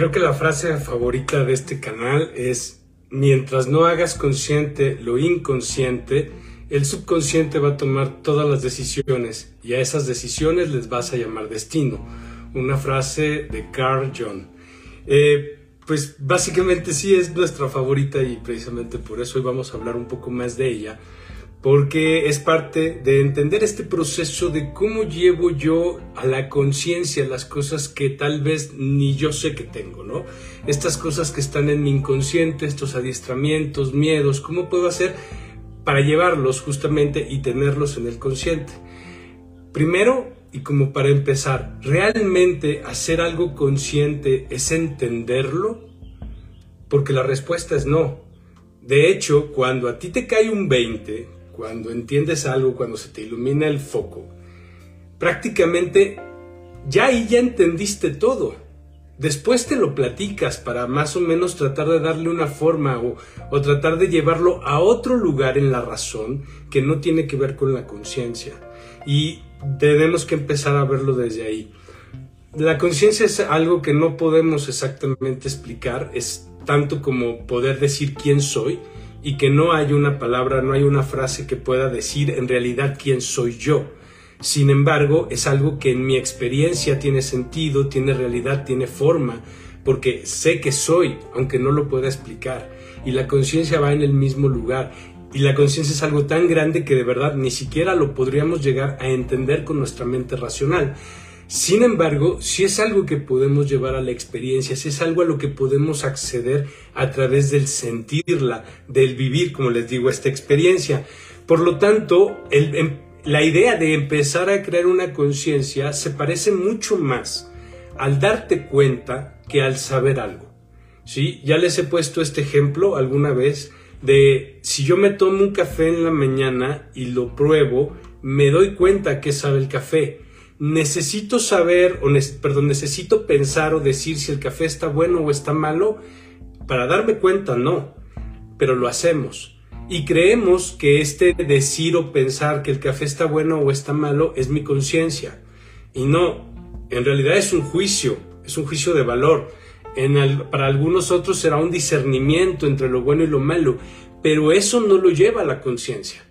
Creo que la frase favorita de este canal es, mientras no hagas consciente lo inconsciente, el subconsciente va a tomar todas las decisiones y a esas decisiones les vas a llamar destino. Una frase de Carl Jung. Eh, pues básicamente sí es nuestra favorita y precisamente por eso hoy vamos a hablar un poco más de ella porque es parte de entender este proceso de cómo llevo yo a la conciencia las cosas que tal vez ni yo sé que tengo, ¿no? Estas cosas que están en mi inconsciente, estos adiestramientos, miedos, ¿cómo puedo hacer para llevarlos justamente y tenerlos en el consciente? Primero, y como para empezar, ¿realmente hacer algo consciente es entenderlo? Porque la respuesta es no. De hecho, cuando a ti te cae un 20, cuando entiendes algo, cuando se te ilumina el foco, prácticamente ya ahí ya entendiste todo. Después te lo platicas para más o menos tratar de darle una forma o, o tratar de llevarlo a otro lugar en la razón que no tiene que ver con la conciencia. Y tenemos que empezar a verlo desde ahí. La conciencia es algo que no podemos exactamente explicar, es tanto como poder decir quién soy, y que no hay una palabra, no hay una frase que pueda decir en realidad quién soy yo. Sin embargo, es algo que en mi experiencia tiene sentido, tiene realidad, tiene forma, porque sé que soy, aunque no lo pueda explicar. Y la conciencia va en el mismo lugar. Y la conciencia es algo tan grande que de verdad ni siquiera lo podríamos llegar a entender con nuestra mente racional. Sin embargo, si es algo que podemos llevar a la experiencia, si es algo a lo que podemos acceder a través del sentirla, del vivir, como les digo, esta experiencia. Por lo tanto, em, la idea de empezar a crear una conciencia se parece mucho más al darte cuenta que al saber algo. ¿Sí? Ya les he puesto este ejemplo alguna vez de si yo me tomo un café en la mañana y lo pruebo, me doy cuenta que sabe el café necesito saber, o perdón, necesito pensar o decir si el café está bueno o está malo para darme cuenta, no, pero lo hacemos. Y creemos que este decir o pensar que el café está bueno o está malo es mi conciencia. Y no, en realidad es un juicio, es un juicio de valor. para algunos otros será un discernimiento entre lo bueno y lo malo, pero eso no lo lleva a la conciencia.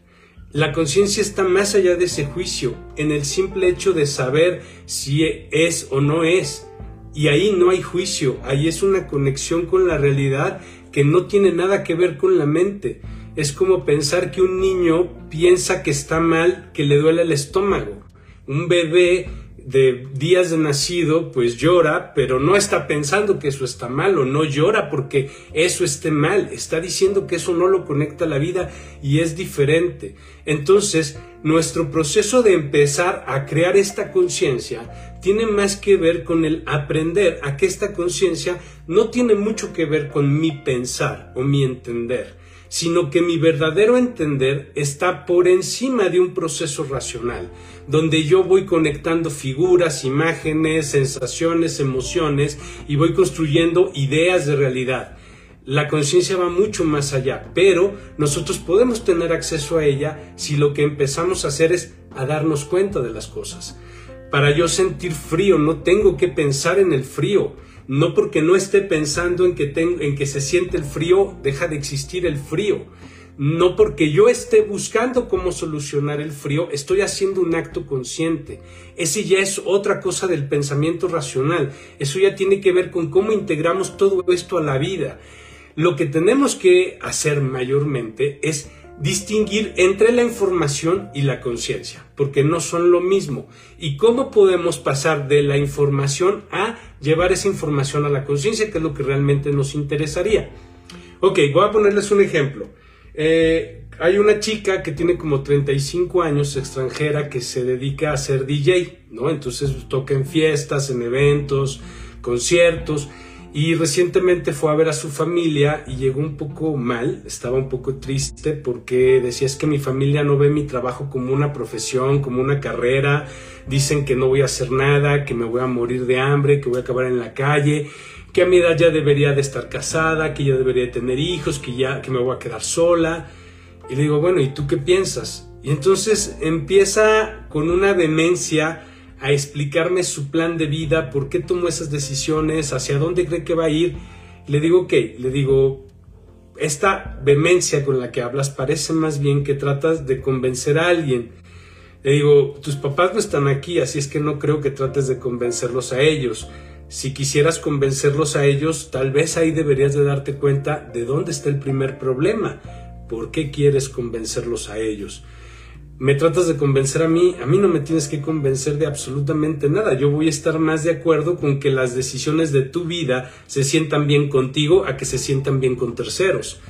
La conciencia está más allá de ese juicio, en el simple hecho de saber si es o no es. Y ahí no hay juicio, ahí es una conexión con la realidad que no tiene nada que ver con la mente. Es como pensar que un niño piensa que está mal, que le duele el estómago. Un bebé de días de nacido, pues llora, pero no está pensando que eso está mal o no llora porque eso esté mal, está diciendo que eso no lo conecta a la vida y es diferente. Entonces, nuestro proceso de empezar a crear esta conciencia tiene más que ver con el aprender a que esta conciencia no tiene mucho que ver con mi pensar o mi entender sino que mi verdadero entender está por encima de un proceso racional, donde yo voy conectando figuras, imágenes, sensaciones, emociones y voy construyendo ideas de realidad. La conciencia va mucho más allá, pero nosotros podemos tener acceso a ella si lo que empezamos a hacer es a darnos cuenta de las cosas. Para yo sentir frío no tengo que pensar en el frío, no porque no esté pensando en que, en que se siente el frío, deja de existir el frío. No porque yo esté buscando cómo solucionar el frío, estoy haciendo un acto consciente. Ese ya es otra cosa del pensamiento racional. Eso ya tiene que ver con cómo integramos todo esto a la vida. Lo que tenemos que hacer mayormente es distinguir entre la información y la conciencia, porque no son lo mismo. ¿Y cómo podemos pasar de la información a llevar esa información a la conciencia, que es lo que realmente nos interesaría? Ok, voy a ponerles un ejemplo. Eh, hay una chica que tiene como 35 años, extranjera, que se dedica a ser DJ, ¿no? Entonces toca en fiestas, en eventos, conciertos y recientemente fue a ver a su familia y llegó un poco mal, estaba un poco triste porque decía es que mi familia no ve mi trabajo como una profesión, como una carrera, dicen que no voy a hacer nada, que me voy a morir de hambre, que voy a acabar en la calle, que a mi edad ya debería de estar casada, que ya debería de tener hijos, que ya que me voy a quedar sola. Y le digo, bueno, ¿y tú qué piensas? Y entonces empieza con una demencia a explicarme su plan de vida, por qué tomó esas decisiones, hacia dónde cree que va a ir. Le digo, ok, le digo, esta vehemencia con la que hablas parece más bien que tratas de convencer a alguien. Le digo, tus papás no están aquí, así es que no creo que trates de convencerlos a ellos. Si quisieras convencerlos a ellos, tal vez ahí deberías de darte cuenta de dónde está el primer problema. ¿Por qué quieres convencerlos a ellos? Me tratas de convencer a mí, a mí no me tienes que convencer de absolutamente nada. Yo voy a estar más de acuerdo con que las decisiones de tu vida se sientan bien contigo a que se sientan bien con terceros.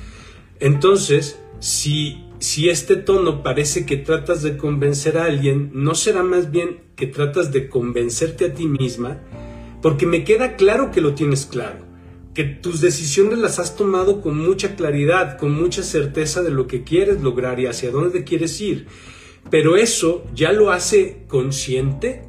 Entonces, si, si este tono parece que tratas de convencer a alguien, ¿no será más bien que tratas de convencerte a ti misma? Porque me queda claro que lo tienes claro que tus decisiones las has tomado con mucha claridad, con mucha certeza de lo que quieres lograr y hacia dónde quieres ir. Pero eso ya lo hace consciente.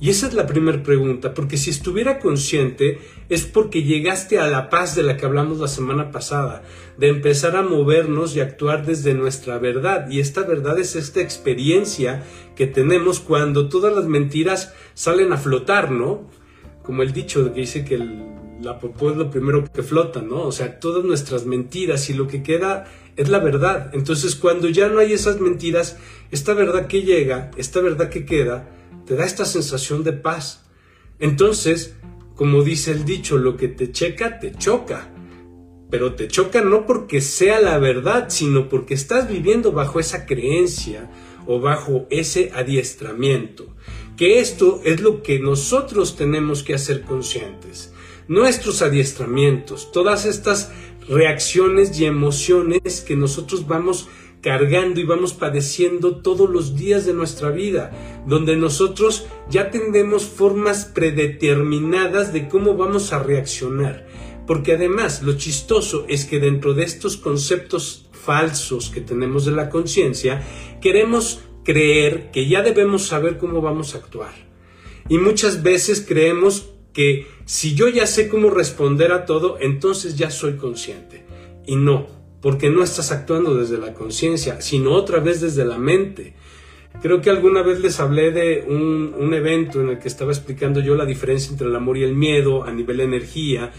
Y esa es la primera pregunta, porque si estuviera consciente es porque llegaste a la paz de la que hablamos la semana pasada, de empezar a movernos y actuar desde nuestra verdad. Y esta verdad es esta experiencia que tenemos cuando todas las mentiras salen a flotar, ¿no? Como el dicho que dice que la popó es lo primero que flota, ¿no? O sea, todas nuestras mentiras y lo que queda es la verdad. Entonces cuando ya no hay esas mentiras, esta verdad que llega, esta verdad que queda, te da esta sensación de paz. Entonces, como dice el dicho, lo que te checa, te choca. Pero te choca no porque sea la verdad, sino porque estás viviendo bajo esa creencia o bajo ese adiestramiento. Que esto es lo que nosotros tenemos que hacer conscientes. Nuestros adiestramientos, todas estas reacciones y emociones que nosotros vamos cargando y vamos padeciendo todos los días de nuestra vida, donde nosotros ya tendemos formas predeterminadas de cómo vamos a reaccionar. Porque además lo chistoso es que dentro de estos conceptos falsos que tenemos de la conciencia, queremos creer que ya debemos saber cómo vamos a actuar. Y muchas veces creemos que si yo ya sé cómo responder a todo, entonces ya soy consciente. Y no, porque no estás actuando desde la conciencia, sino otra vez desde la mente. Creo que alguna vez les hablé de un, un, evento en el que estaba explicando yo la diferencia entre el amor y el miedo a nivel de energía.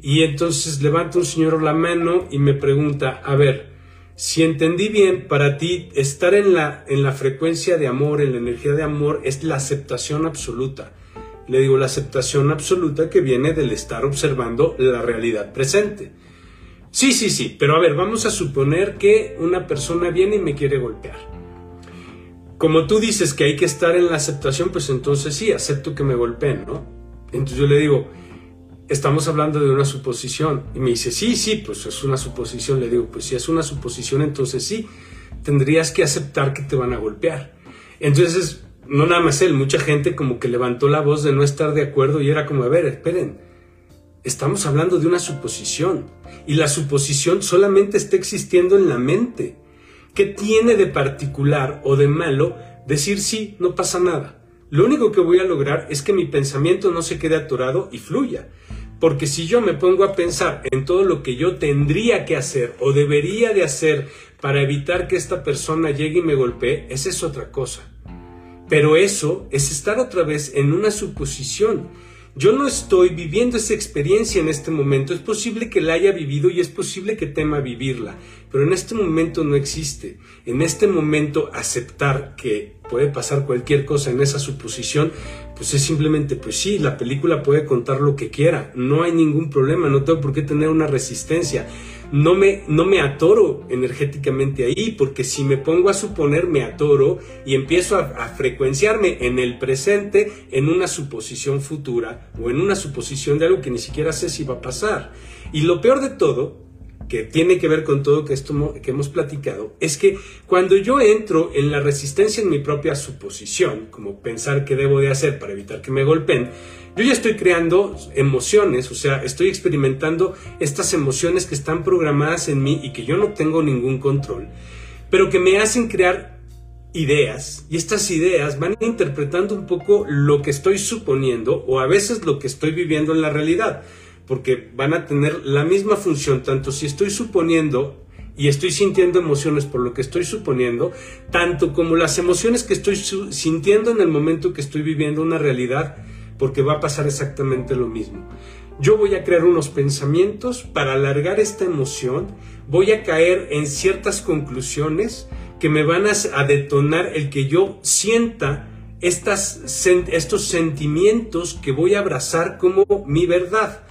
Y entonces levanta un señor la mano y me pregunta, a ver, si entendí bien, para ti estar en la, en la frecuencia de amor, en la energía de amor, es la aceptación absoluta. Le digo la aceptación absoluta que viene del estar observando la realidad presente. Sí, sí, sí, pero a ver, vamos a suponer que una persona viene y me quiere golpear. Como tú dices que hay que estar en la aceptación, pues entonces sí, acepto que me golpeen, ¿no? Entonces yo le digo, estamos hablando de una suposición. Y me dice, sí, sí, pues es una suposición. Le digo, pues si es una suposición, entonces sí, tendrías que aceptar que te van a golpear. Entonces no nada más él, mucha gente como que levantó la voz de no estar de acuerdo y era como, a ver, esperen, estamos hablando de una suposición y la suposición solamente está existiendo en la mente. ¿Qué tiene de particular o de malo decir sí, no pasa nada? Lo único que voy a lograr es que mi pensamiento no se quede atorado y fluya. Porque si yo me pongo a pensar en todo lo que yo tendría que hacer o debería de hacer para evitar que esta persona llegue y me golpee, esa es otra cosa. Pero eso es estar otra vez en una suposición. Yo no estoy viviendo esa experiencia en este momento. Es posible que la haya vivido y es posible que tema vivirla, pero en este momento no existe. En este momento aceptar que puede pasar cualquier cosa en esa suposición, pues es simplemente, pues sí, la película puede contar lo que quiera. No hay ningún problema, no tengo por qué tener una resistencia no me, no me atoro energéticamente ahí, porque si me pongo a suponer, me atoro y empiezo a, a, frecuenciarme en el presente en una suposición futura o en una suposición de algo que ni siquiera sé si va a pasar. Y lo peor de todo, que tiene que ver con todo que esto que hemos platicado, es que cuando yo entro en la resistencia en mi propia suposición, como pensar qué debo de hacer para evitar que me golpeen, yo ya estoy creando emociones, o sea, estoy experimentando estas emociones que están programadas en mí y que yo no tengo ningún control, pero que me hacen crear ideas y estas ideas van interpretando un poco lo que estoy suponiendo o a veces lo que estoy viviendo en la realidad, porque van a tener la misma función, tanto si estoy suponiendo y estoy sintiendo emociones por lo que estoy suponiendo, tanto como las emociones que estoy sintiendo en el momento que estoy viviendo una realidad, porque va a pasar exactamente lo mismo. Yo voy a crear unos pensamientos para alargar esta emoción, voy a caer en ciertas conclusiones que me van a detonar el que yo sienta estas, estos sentimientos que voy a abrazar como mi verdad.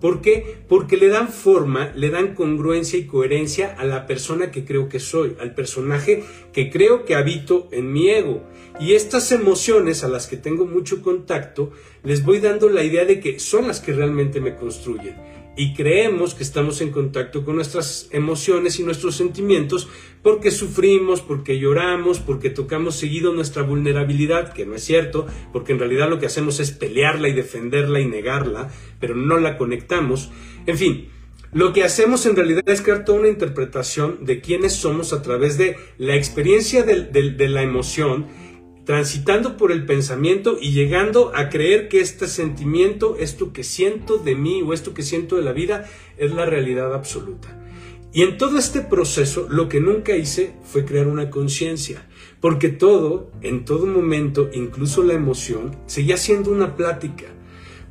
¿Por qué? Porque le dan forma, le dan congruencia y coherencia a la persona que creo que soy, al personaje que creo que habito en mi ego. Y estas emociones a las que tengo mucho contacto, les voy dando la idea de que son las que realmente me construyen y creemos que estamos en contacto con nuestras emociones y nuestros sentimientos porque sufrimos, porque lloramos, porque tocamos seguido nuestra vulnerabilidad, que no es cierto, porque en realidad lo que hacemos es pelearla y defenderla y negarla, pero no la conectamos. En fin, lo que hacemos en realidad es crear toda una interpretación de quiénes somos a través de la experiencia de, de la emoción transitando por el pensamiento y llegando a creer que este sentimiento, esto que siento de mí o esto que siento de la vida, es la realidad absoluta. Y en todo este proceso lo que nunca hice fue crear una conciencia, porque todo, en todo momento, incluso la emoción, seguía siendo una plática.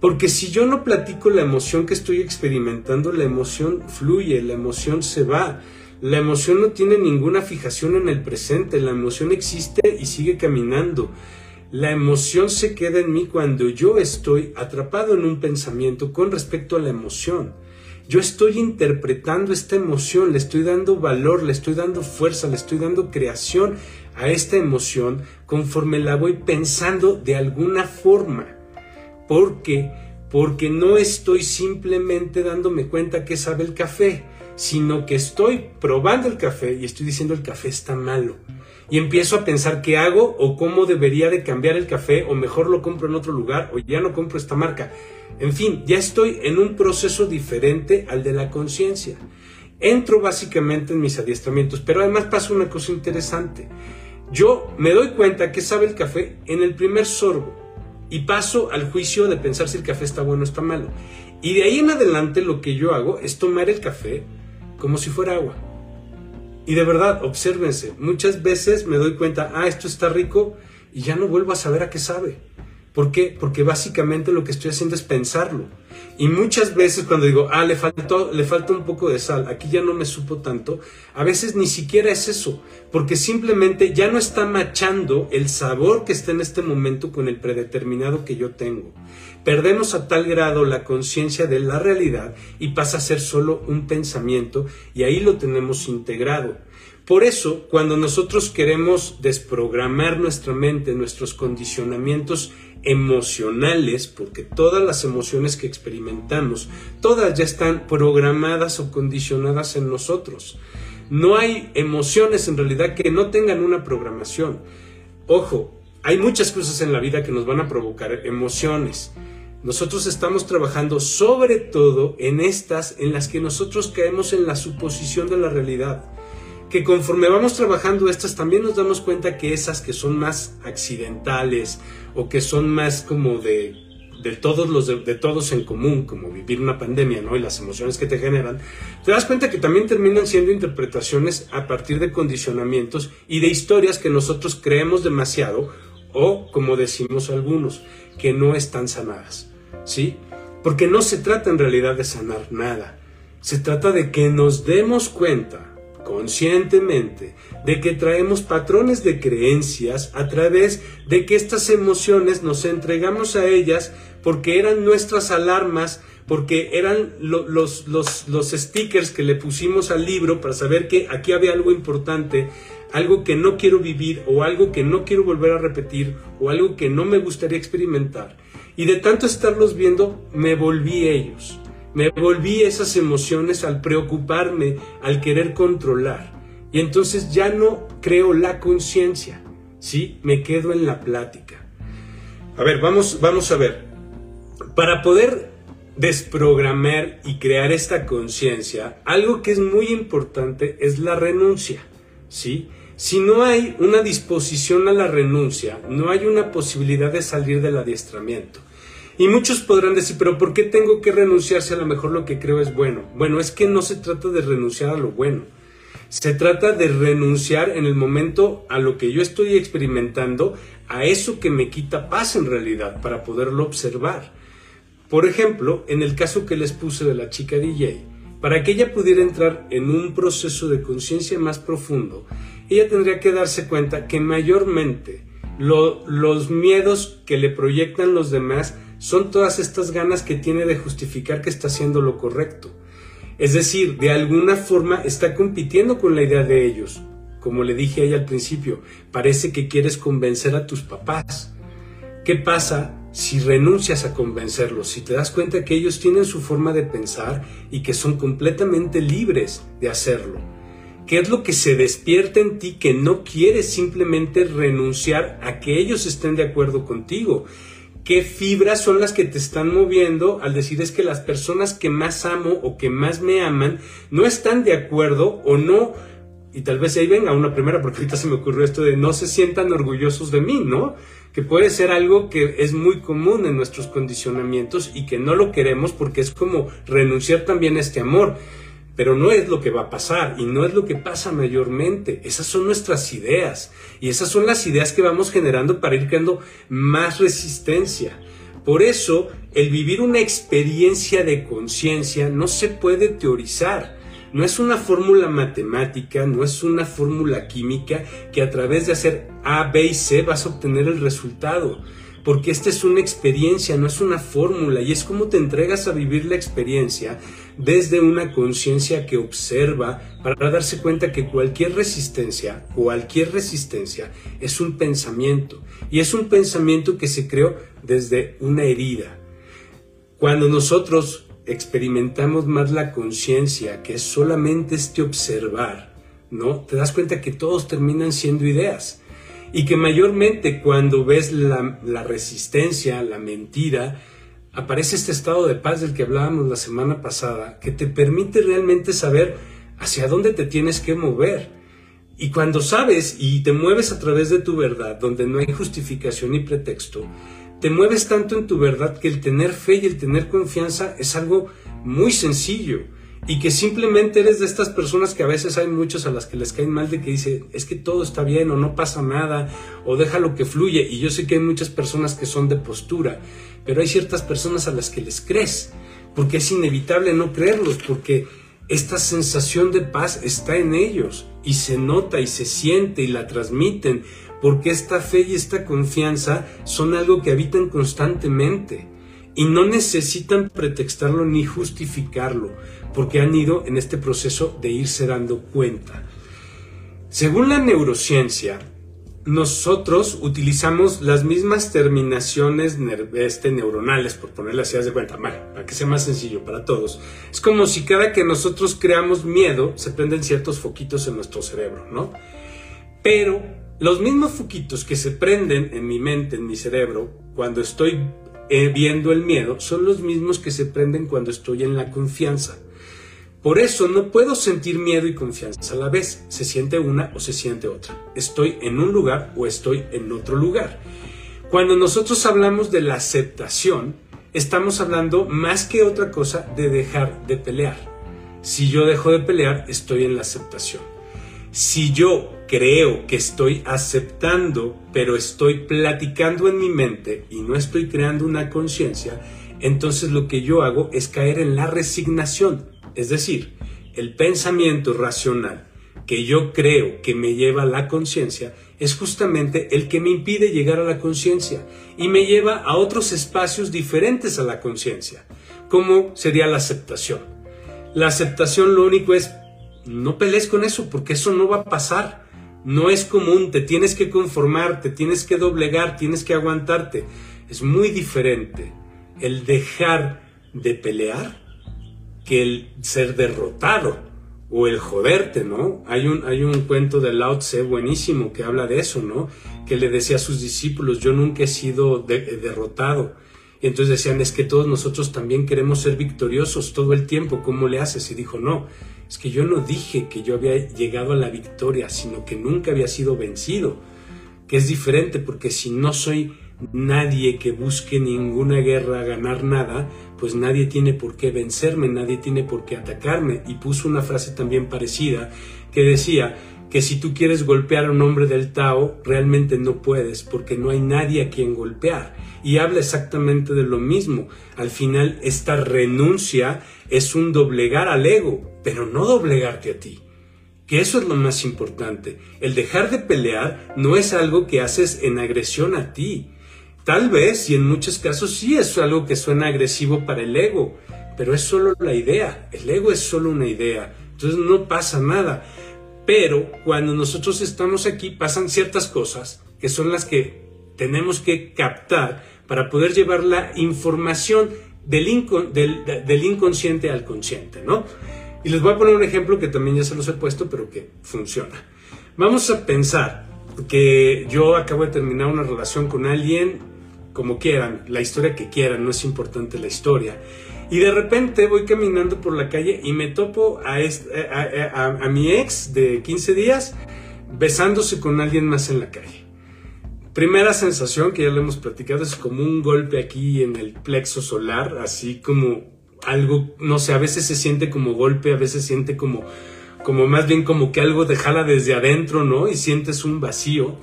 Porque si yo no platico la emoción que estoy experimentando, la emoción fluye, la emoción se va. La emoción no tiene ninguna fijación en el presente, la emoción existe y sigue caminando. La emoción se queda en mí cuando yo estoy atrapado en un pensamiento con respecto a la emoción. Yo estoy interpretando esta emoción, le estoy dando valor, le estoy dando fuerza, le estoy dando creación a esta emoción conforme la voy pensando de alguna forma. ¿Por qué? Porque no estoy simplemente dándome cuenta que sabe el café sino que estoy probando el café y estoy diciendo el café está malo. Y empiezo a pensar qué hago o cómo debería de cambiar el café o mejor lo compro en otro lugar o ya no compro esta marca. En fin, ya estoy en un proceso diferente al de la conciencia. Entro básicamente en mis adiestramientos, pero además pasa una cosa interesante. Yo me doy cuenta que sabe el café en el primer sorbo y paso al juicio de pensar si el café está bueno o está malo. Y de ahí en adelante lo que yo hago es tomar el café como si fuera agua. Y de verdad, obsérvense, muchas veces me doy cuenta, ah, esto está rico y ya no vuelvo a saber a qué sabe. ¿Por qué? Porque básicamente lo que estoy haciendo es pensarlo. Y muchas veces cuando digo, ah, le, faltó, le falta un poco de sal, aquí ya no me supo tanto, a veces ni siquiera es eso, porque simplemente ya no está machando el sabor que está en este momento con el predeterminado que yo tengo. Perdemos a tal grado la conciencia de la realidad y pasa a ser solo un pensamiento y ahí lo tenemos integrado. Por eso, cuando nosotros queremos desprogramar nuestra mente, nuestros condicionamientos emocionales, porque todas las emociones que experimentamos, todas ya están programadas o condicionadas en nosotros. No hay emociones en realidad que no tengan una programación. Ojo, hay muchas cosas en la vida que nos van a provocar emociones. Nosotros estamos trabajando sobre todo en estas en las que nosotros caemos en la suposición de la realidad. Que conforme vamos trabajando estas también nos damos cuenta que esas que son más accidentales o que son más como de, de todos los de, todos en común, como vivir una pandemia, ¿no? Y las emociones que te generan, te das cuenta que también terminan siendo interpretaciones a partir de condicionamientos y de historias que nosotros creemos demasiado o, como decimos algunos, que no están sanadas. ¿Sí? Porque no se trata en realidad de sanar nada. Se trata de que nos demos cuenta conscientemente de que traemos patrones de creencias a través de que estas emociones nos entregamos a ellas porque eran nuestras alarmas, porque eran los, los, los stickers que le pusimos al libro para saber que aquí había algo importante, algo que no quiero vivir o algo que no quiero volver a repetir o algo que no me gustaría experimentar. Y de tanto estarlos viendo, me volví ellos. Me volví esas emociones al preocuparme, al querer controlar. Y entonces ya no creo la conciencia, ¿sí? Me quedo en la plática. A ver, vamos, vamos a ver. Para poder desprogramar y crear esta conciencia, algo que es muy importante es la renuncia, ¿sí? Si no hay una disposición a la renuncia, no hay una posibilidad de salir del adiestramiento. Y muchos podrán decir, pero ¿por qué tengo que renunciar si a lo mejor lo que creo es bueno? Bueno, es que no se trata de renunciar a lo bueno. Se trata de renunciar en el momento a lo que yo estoy experimentando, a eso que me quita paz en realidad, para poderlo observar. Por ejemplo, en el caso que les puse de la chica DJ, para que ella pudiera entrar en un proceso de conciencia más profundo, ella tendría que darse cuenta que mayormente los miedos que le proyectan los demás son todas estas ganas que tiene de justificar que está haciendo lo correcto. Es decir, de alguna forma está compitiendo con la idea de ellos. Como le dije ahí al principio, parece que quieres convencer a tus papás. ¿Qué pasa si renuncias a convencerlos? Si te das cuenta que ellos tienen su forma de pensar y que son completamente libres de hacerlo. ¿Qué es lo que se despierta en ti que no quieres simplemente renunciar a que ellos estén de acuerdo contigo? qué fibras son las que te están moviendo al decir es que las personas que más amo o que más me aman no están de acuerdo o no, y tal vez ahí venga una primera, porque ahorita se me ocurrió esto de no se sientan orgullosos de mí, ¿no? Que puede ser algo que es muy común en nuestros condicionamientos y que no lo queremos porque es como renunciar también a este amor pero no es lo que va a pasar y no es lo que pasa mayormente. Esas son nuestras ideas y esas son las ideas que vamos generando para ir creando más resistencia. Por eso, el vivir una experiencia de conciencia no se puede teorizar. No es una fórmula matemática, no es una fórmula química que a través de hacer A, B y C vas a obtener el resultado porque esta es una experiencia, no es una fórmula, y es como te entregas a vivir la experiencia desde una conciencia que observa para darse cuenta que cualquier resistencia, cualquier resistencia es un pensamiento, y es un pensamiento que se creó desde una herida. Cuando nosotros experimentamos más la conciencia, que es solamente este observar, ¿no? Te das cuenta que todos terminan siendo ideas y que mayormente cuando ves la, resistencia, la mentira, aparece este estado de paz del que hablábamos la semana pasada, que te permite realmente saber hacia dónde te tienes que mover. Y cuando sabes y te mueves a través de tu verdad, donde no hay justificación ni pretexto, te mueves tanto en tu verdad que el tener fe y el tener confianza es algo muy sencillo y que simplemente eres de estas personas que a veces hay muchos a las que les caen mal de que dice es que todo está bien o no pasa nada o déjalo que fluye y yo sé que hay muchas personas que son de postura pero hay ciertas personas a las que les crees porque es inevitable no creerlos porque esta sensación de paz está en ellos y se nota y se siente y la transmiten porque esta fe y esta confianza son algo que habitan constantemente y no necesitan pretextarlo ni justificarlo porque han ido en este proceso de irse dando cuenta. Según la neurociencia, nosotros utilizamos las mismas terminaciones este, neuronales, por ponerle así de cuenta, para que sea más sencillo para todos. Es como si cada que nosotros creamos miedo, se prenden ciertos foquitos en nuestro cerebro, ¿no? Pero los mismos foquitos que se prenden en mi mente, en mi cerebro, cuando estoy eh, viendo el miedo, son los mismos que se prenden cuando estoy en la confianza. Por eso no puedo sentir miedo y confianza a la vez. Se siente una o se siente otra. Estoy en un lugar o estoy en otro lugar. Cuando nosotros hablamos de la aceptación, estamos hablando más que otra cosa de dejar de pelear. Si yo dejo de pelear, estoy en la aceptación. Si yo creo que estoy aceptando, pero estoy platicando en mi mente y no estoy creando una conciencia, entonces lo que yo hago es caer en la resignación es decir, el pensamiento racional que yo creo que me lleva a la conciencia es justamente el que me impide llegar a la conciencia y me lleva a otros espacios diferentes a la conciencia, como sería la aceptación. La aceptación lo único es, no pelees con eso porque eso no va a pasar. No es común, te tienes que conformar, te tienes que doblegar, tienes que aguantarte. Es muy diferente el dejar de pelear que el ser derrotado o el joderte, ¿no? Hay un, hay un cuento de Lao Tse buenísimo que habla de eso, ¿no? Que le decía a sus discípulos, yo nunca he sido derrotado. Y entonces decían, es que todos nosotros también queremos ser victoriosos todo el tiempo, ¿cómo le haces? Y dijo, no, es que yo no dije que yo había llegado a la victoria, sino que nunca había sido vencido, que es diferente porque si no soy nadie que busque ninguna guerra ganar nada, pues nadie tiene por qué vencerme, nadie tiene por qué atacarme. Y puso una frase también parecida que decía que si tú quieres golpear a un hombre del Tao, realmente no puedes, porque no hay nadie a quien golpear. Y habla exactamente de lo mismo. Al final, esta renuncia es un doblegar al ego, pero no doblegarte a ti. Que eso es lo más importante. El dejar de pelear no es algo que haces en agresión a ti. Tal vez, y en muchos casos sí es algo que suena agresivo para el ego, pero es solo la idea. El ego es solo una idea. Entonces no pasa nada. Pero cuando nosotros estamos aquí pasan ciertas cosas que son las que tenemos que captar para poder llevar la información del, inconsciente al consciente, ¿no? Y les voy a poner un ejemplo que también ya se los he puesto, pero que funciona. Vamos a pensar que yo acabo de terminar una relación con alguien, como quieran, la historia que quieran, no es importante la historia. Y de repente voy caminando por la calle y me topo a, a, mi ex de 15 días besándose con alguien más en la calle. Primera sensación que ya lo hemos platicado es como un golpe aquí en el plexo solar, así como algo, no sé, a veces se siente como golpe, a veces siente como, como más bien como que algo te jala desde adentro, ¿no? Y sientes un vacío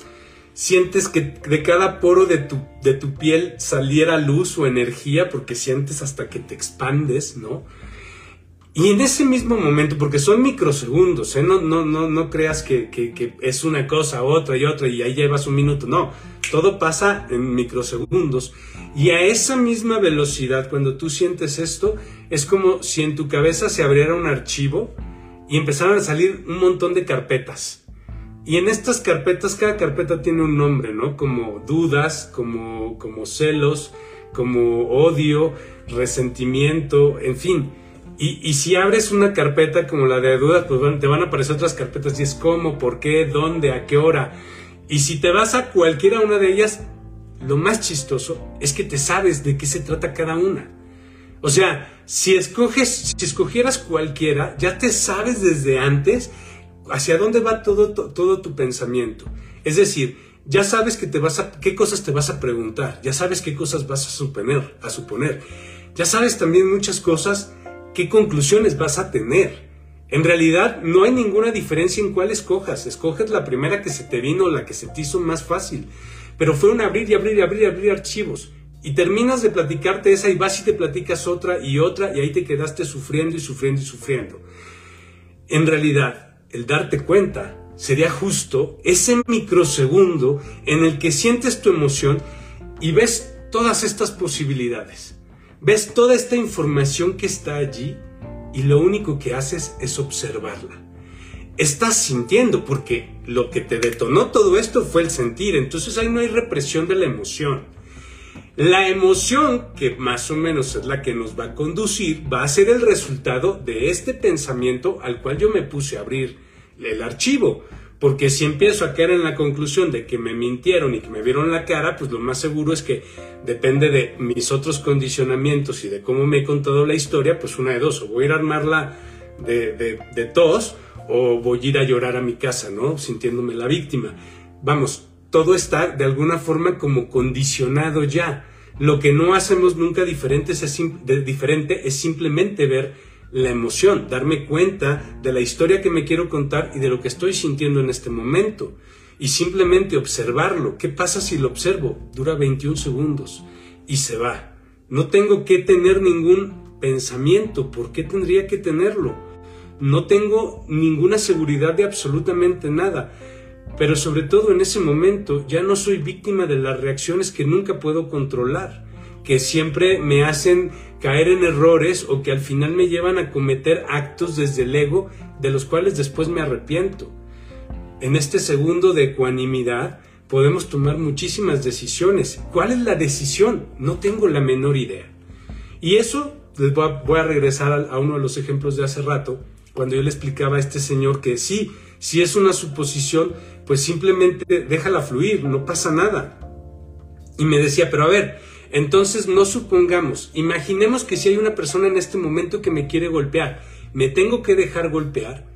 sientes que de cada poro de tu, de tu piel saliera luz o energía porque sientes hasta que te expandes, ¿no? Y en ese mismo momento, porque son microsegundos, ¿eh? no, no, no, no creas que, que, es una cosa, otra y otra y ahí llevas un minuto, no, todo pasa en microsegundos. Y a esa misma velocidad, cuando tú sientes esto, es como si en tu cabeza se abriera un archivo y empezaran a salir un montón de carpetas y en estas carpetas, cada carpeta tiene un nombre, ¿no? Como dudas, como, como celos, como odio, resentimiento, en fin. Y, y, si abres una carpeta como la de dudas, pues te van a aparecer otras carpetas y es cómo, por qué, dónde, a qué hora. Y si te vas a cualquiera una de ellas, lo más chistoso es que te sabes de qué se trata cada una. O sea, si escoges, si escogieras cualquiera, ya te sabes desde antes hacia dónde va todo, todo tu pensamiento. Es decir, ya sabes que te vas a, qué cosas te vas a preguntar, ya sabes qué cosas vas a suponer, a suponer. Ya sabes también muchas cosas, qué conclusiones vas a tener. En realidad no hay ninguna diferencia en cuál escojas. Escoges la primera que se te vino, la que se te hizo más fácil. Pero fue un abrir y abrir y abrir y abrir archivos. Y terminas de platicarte esa y vas y te platicas otra y otra y ahí te quedaste sufriendo y sufriendo y sufriendo. En realidad, el darte cuenta sería justo ese microsegundo en el que sientes tu emoción y ves todas estas posibilidades. Ves toda esta información que está allí y lo único que haces es observarla. Estás sintiendo porque lo que te detonó todo esto fue el sentir, entonces ahí no hay represión de la emoción. La emoción, que más o menos es la que nos va a conducir, va a ser el resultado de este pensamiento al cual yo me puse a abrir el archivo. Porque si empiezo a caer en la conclusión de que me mintieron y que me vieron la cara, pues lo más seguro es que depende de mis otros condicionamientos y de cómo me he contado la historia, pues una de dos, o voy a ir a armarla de, de, de tos o voy a ir a llorar a mi casa, ¿no? Sintiéndome la víctima. Vamos, todo está de alguna forma como condicionado ya. Lo que no hacemos nunca diferente es, simplemente ver la emoción, darme cuenta de la historia que me quiero contar y de lo que estoy sintiendo en este momento. Y simplemente observarlo. ¿Qué pasa si lo observo? Dura 21 segundos y se va. No tengo que tener ningún pensamiento. ¿Por qué tendría que tenerlo? No tengo ninguna seguridad de absolutamente nada. Pero sobre todo en ese momento ya no soy víctima de las reacciones que nunca puedo controlar que siempre me hacen caer en errores o que al final me llevan a cometer actos desde el ego de los cuales después me arrepiento. En este segundo de ecuanimidad podemos tomar muchísimas decisiones. ¿Cuál es la decisión? No tengo la menor idea. Y eso, les voy a, regresar a, a uno de los ejemplos de hace rato, cuando yo le explicaba a este señor que sí, si es una suposición, pues simplemente déjala fluir, no pasa nada. Y me decía, pero a ver, entonces no supongamos, imaginemos que si hay una persona en este momento que me quiere golpear, me tengo que dejar golpear.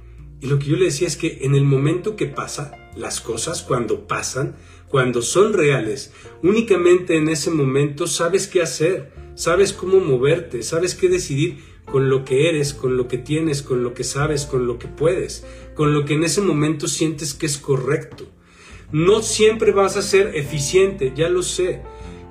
Y lo que yo le decía es que en el momento que pasa, las cosas cuando pasan, cuando son reales, únicamente en ese momento sabes qué hacer, sabes cómo moverte, sabes qué decidir, con lo que eres, con lo que tienes, con lo que sabes, con lo que puedes, con lo que en ese momento sientes que es correcto. No siempre vas a ser eficiente, ya lo sé.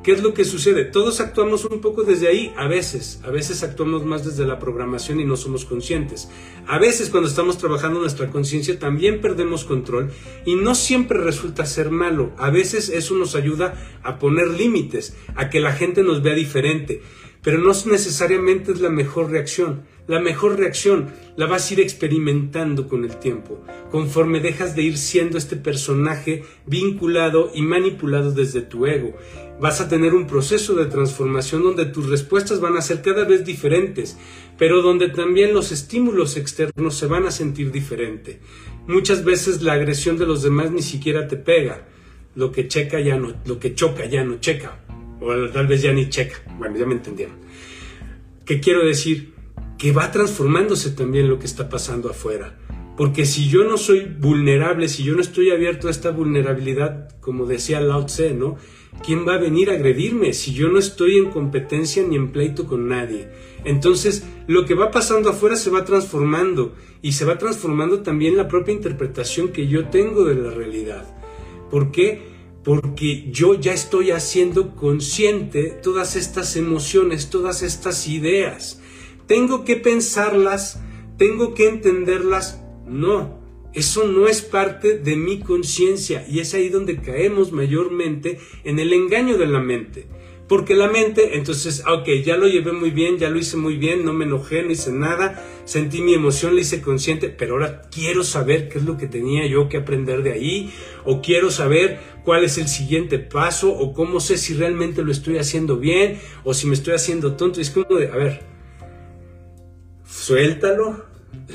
¿Qué es lo que sucede? Todos actuamos un poco desde ahí, a veces, a veces actuamos más desde la programación y no somos conscientes. A veces cuando estamos trabajando nuestra conciencia también perdemos control y no siempre resulta ser malo. A veces eso nos ayuda a poner límites, a que la gente nos vea diferente pero no necesariamente es la mejor reacción. La mejor reacción la vas a ir experimentando con el tiempo, conforme dejas de ir siendo este personaje vinculado y manipulado desde tu ego. Vas a tener un proceso de transformación donde tus respuestas van a ser cada vez diferentes, pero donde también los estímulos externos se van a sentir diferente. Muchas veces la agresión de los demás ni siquiera te pega. Lo que checa ya no, lo que choca ya no checa o tal vez ya ni checa. Bueno, ya me entendieron. ¿Qué quiero decir? Que va transformándose también lo que está pasando afuera. Porque si yo no soy vulnerable, si yo no estoy abierto a esta vulnerabilidad, como decía Lao Tse, ¿no? ¿Quién va a venir a agredirme si yo no estoy en competencia ni en pleito con nadie? Entonces, lo que va pasando afuera se va transformando y se va transformando también la propia interpretación que yo tengo de la realidad. ¿Por qué? Porque yo ya estoy haciendo consciente todas estas emociones, todas estas ideas. ¿Tengo que pensarlas? ¿Tengo que entenderlas? No, eso no es parte de mi conciencia y es ahí donde caemos mayormente en el engaño de la mente. Porque la mente, entonces, ah, ok, ya lo llevé muy bien, ya lo hice muy bien, no me enojé, no hice nada, sentí mi emoción, la hice consciente, pero ahora quiero saber qué es lo que tenía yo que aprender de ahí, o quiero saber cuál es el siguiente paso, o cómo sé si realmente lo estoy haciendo bien, o si me estoy haciendo tonto. Es como de, a ver, suéltalo.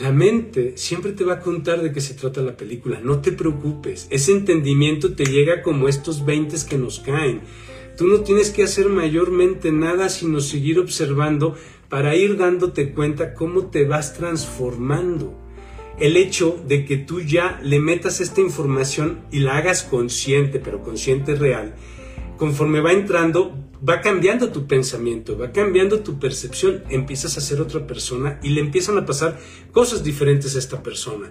La mente siempre te va a contar de qué se trata la película, no te preocupes, ese entendimiento te llega como estos 20 que nos caen Tú no tienes que hacer mayormente nada sino seguir observando para ir dándote cuenta cómo te vas transformando. El hecho de que tú ya le metas esta información y la hagas consciente, pero consciente real, conforme va entrando, va cambiando tu pensamiento, va cambiando tu percepción, empiezas a ser otra persona y le empiezan a pasar cosas diferentes a esta persona.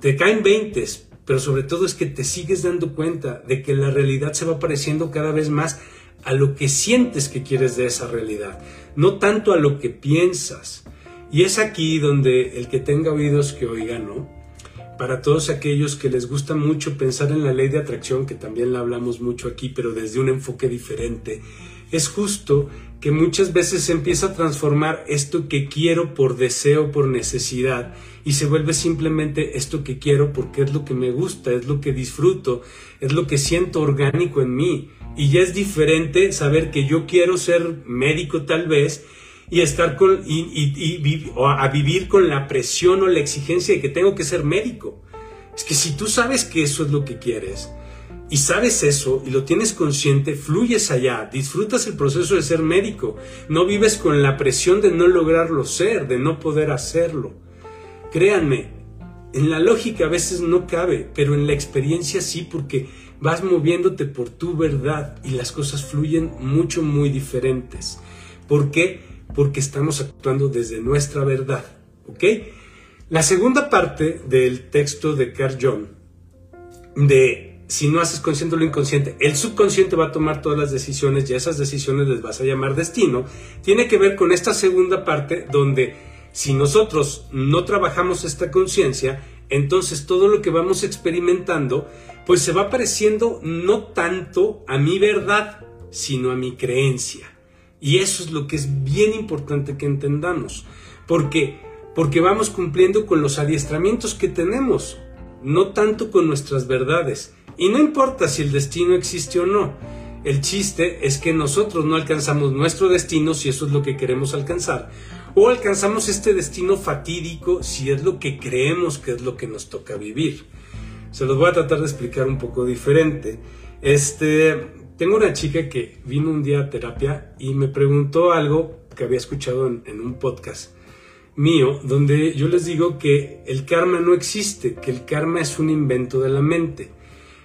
Te caen veintes, pero sobre todo es que te sigues dando cuenta de que la realidad se va pareciendo cada vez más a lo que sientes que quieres de esa realidad, no tanto a lo que piensas. Y es aquí donde el que tenga oídos que oiga, ¿no? Para todos aquellos que les gusta mucho pensar en la ley de atracción, que también la hablamos mucho aquí, pero desde un enfoque diferente, es justo que muchas veces se empieza a transformar esto que quiero por deseo, por necesidad, y se vuelve simplemente esto que quiero porque es lo que me gusta, es lo que disfruto, es lo que siento orgánico en mí. Y ya es diferente saber que yo quiero ser médico tal vez y estar con y, a vivir con la presión o la exigencia de que tengo que ser médico. Es que si tú sabes que eso es lo que quieres, y sabes eso y lo tienes consciente, fluyes allá, disfrutas el proceso de ser médico, no vives con la presión de no lograrlo ser, de no poder hacerlo. Créanme, en la lógica a veces no cabe, pero en la experiencia sí, porque vas moviéndote por tu verdad y las cosas fluyen mucho, muy diferentes. ¿Por qué? Porque estamos actuando desde nuestra verdad. ¿Ok? La segunda parte del texto de Carl Jung, de si no haces consciente lo inconsciente, el subconsciente va a tomar todas las decisiones y esas decisiones les vas a llamar destino, tiene que ver con esta segunda parte donde si nosotros no trabajamos esta conciencia, entonces todo lo que vamos experimentando, pues se va pareciendo no tanto a mi verdad, sino a mi creencia. Y eso es lo que es bien importante que entendamos, porque porque vamos cumpliendo con los adiestramientos que tenemos, no tanto con nuestras verdades. Y no importa si el destino existe o no. El chiste es que nosotros no alcanzamos nuestro destino si eso es lo que queremos alcanzar. O alcanzamos este destino fatídico si es lo que creemos que es lo que nos toca vivir. Se los voy a tratar de explicar un poco diferente. Este, tengo una chica que vino un día a terapia y me preguntó algo que había escuchado en, un podcast mío, donde yo les digo que el karma no existe, que el karma es un invento de la mente.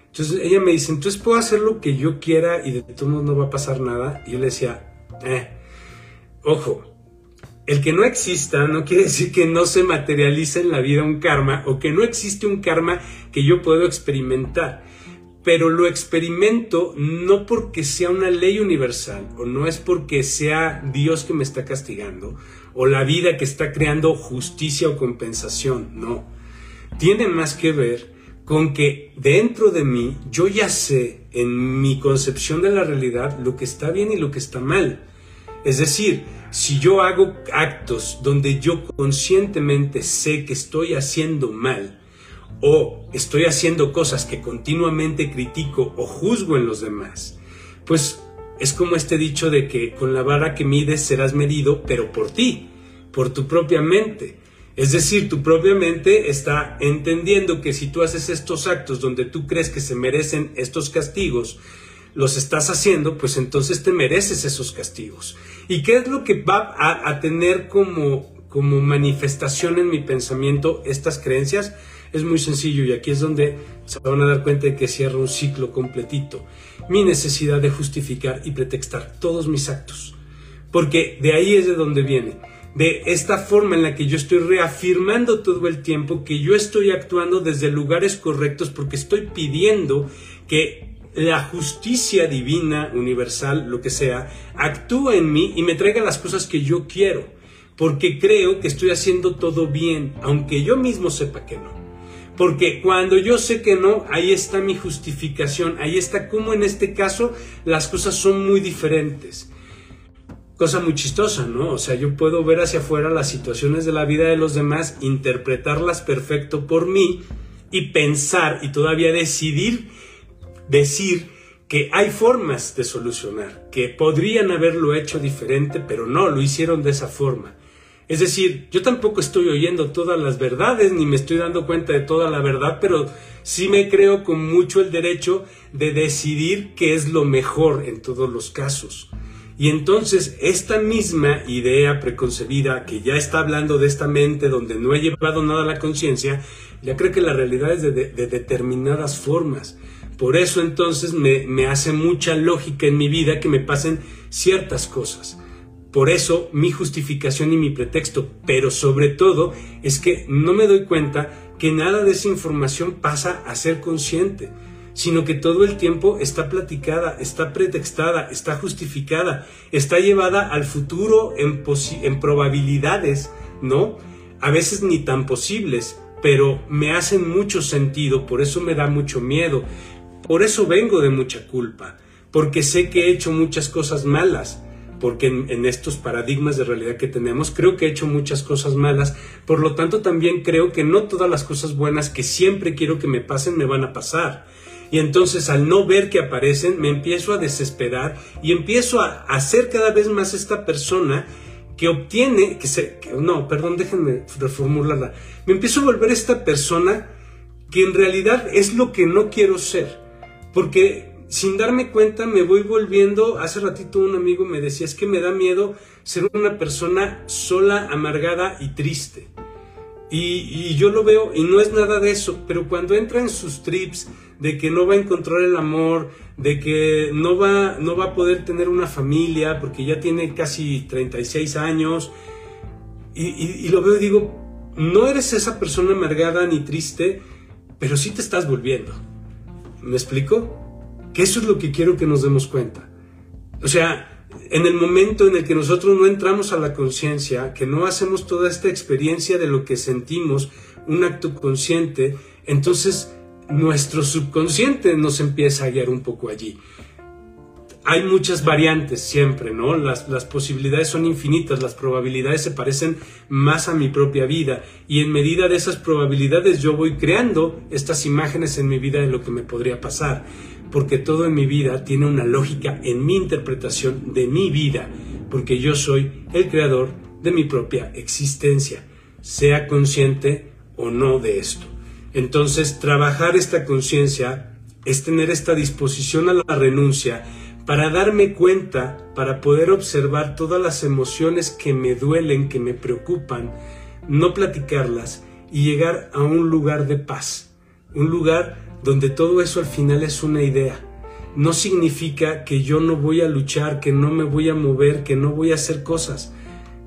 Entonces ella me dice, entonces puedo hacer lo que yo quiera y de todos modos no va a pasar nada. Y yo le decía, eh, ojo, el que no exista no quiere decir que no se materializa en la vida un karma o que no existe un karma que yo puedo experimentar. Pero lo experimento no porque sea una ley universal o no es porque sea Dios que me está castigando o la vida que está creando justicia o compensación, no. Tiene más que ver con que dentro de mí yo ya sé en mi concepción de la realidad lo que está bien y lo que está mal. Es decir, si yo hago actos donde yo conscientemente sé que estoy haciendo mal, o estoy haciendo cosas que continuamente critico o juzgo en los demás, pues es como este dicho de que con la vara que mides serás medido, pero por ti, por tu propia mente. Es decir, tu propia mente está entendiendo que si tú haces estos actos donde tú crees que se merecen estos castigos, los estás haciendo, pues entonces te mereces esos castigos. ¿Y qué es lo que va a, tener como, como manifestación en mi pensamiento estas creencias? Es muy sencillo y aquí es donde se van a dar cuenta de que cierra un ciclo completito. Mi necesidad de justificar y pretextar todos mis actos. Porque de ahí es de donde viene. De esta forma en la que yo estoy reafirmando todo el tiempo que yo estoy actuando desde lugares correctos porque estoy pidiendo que la justicia divina, universal, lo que sea, actúa en mí y me traiga las cosas que yo quiero, porque creo que estoy haciendo todo bien, aunque yo mismo sepa que no. Porque cuando yo sé que no, ahí está mi justificación, ahí está como en este caso las cosas son muy diferentes. Cosa muy chistosa, ¿no? O sea, yo puedo ver hacia afuera las situaciones de la vida de los demás, interpretarlas perfecto por mí y pensar y todavía decidir decir que hay formas de solucionar, que podrían haberlo hecho diferente, pero no, lo hicieron de esa forma. Es decir, yo tampoco estoy oyendo todas las verdades, ni me estoy dando cuenta de toda la verdad, pero sí me creo con mucho el derecho de decidir qué es lo mejor en todos los casos. Y entonces esta misma idea preconcebida que ya está hablando de esta mente donde no he llevado nada a la conciencia, ya cree que la realidad es de determinadas formas. Por eso entonces me, hace mucha lógica en mi vida que me pasen ciertas cosas. Por eso mi justificación y mi pretexto, pero sobre todo es que no me doy cuenta que nada de esa información pasa a ser consciente, sino que todo el tiempo está platicada, está pretextada, está justificada, está llevada al futuro en, en probabilidades, ¿no? A veces ni tan posibles, pero me hacen mucho sentido, por eso me da mucho miedo. Por eso vengo de mucha culpa, porque sé que he hecho muchas cosas malas, porque en, estos paradigmas de realidad que tenemos creo que he hecho muchas cosas malas, por lo tanto también creo que no todas las cosas buenas que siempre quiero que me pasen me van a pasar. Y entonces al no ver que aparecen me empiezo a desesperar y empiezo a, hacer cada vez más esta persona que obtiene, que se, no, perdón, déjenme reformularla, me empiezo a volver esta persona que en realidad es lo que no quiero ser porque sin darme cuenta me voy volviendo, hace ratito un amigo me decía, es que me da miedo ser una persona sola, amargada y triste. Y, yo lo veo y no es nada de eso, pero cuando entra en sus trips de que no va a encontrar el amor, de que no va, no va a poder tener una familia porque ya tiene casi 36 años, y, y lo veo y digo, no eres esa persona amargada ni triste, pero sí te estás volviendo. ¿Me explico? Que eso es lo que quiero que nos demos cuenta. O sea, en el momento en el que nosotros no entramos a la conciencia, que no hacemos toda esta experiencia de lo que sentimos, un acto consciente, entonces nuestro subconsciente nos empieza a guiar un poco allí hay muchas variantes siempre, ¿no? Las, las, posibilidades son infinitas, las probabilidades se parecen más a mi propia vida y en medida de esas probabilidades yo voy creando estas imágenes en mi vida de lo que me podría pasar, porque todo en mi vida tiene una lógica en mi interpretación de mi vida, porque yo soy el creador de mi propia existencia, sea consciente o no de esto. Entonces, trabajar esta conciencia es tener esta disposición a la renuncia, para darme cuenta, para poder observar todas las emociones que me duelen, que me preocupan, no platicarlas y llegar a un lugar de paz, un lugar donde todo eso al final es una idea. No significa que yo no voy a luchar, que no me voy a mover, que no voy a hacer cosas.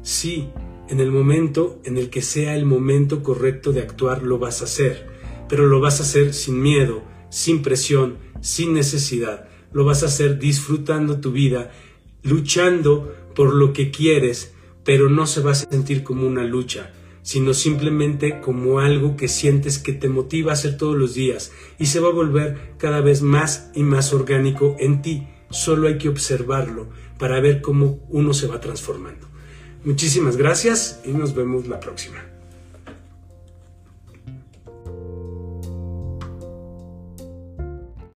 Sí, En el momento en el que sea el momento correcto de actuar, lo vas a hacer, pero lo vas a hacer sin miedo, sin presión, sin necesidad. Lo vas a hacer disfrutando tu vida, luchando por lo que quieres, pero no se va a sentir como una lucha, sino simplemente como algo que sientes que te motiva a hacer todos los días y se va a volver cada vez más y más orgánico en ti. Solo hay que observarlo para ver cómo uno se va transformando. Muchísimas gracias y nos vemos la próxima.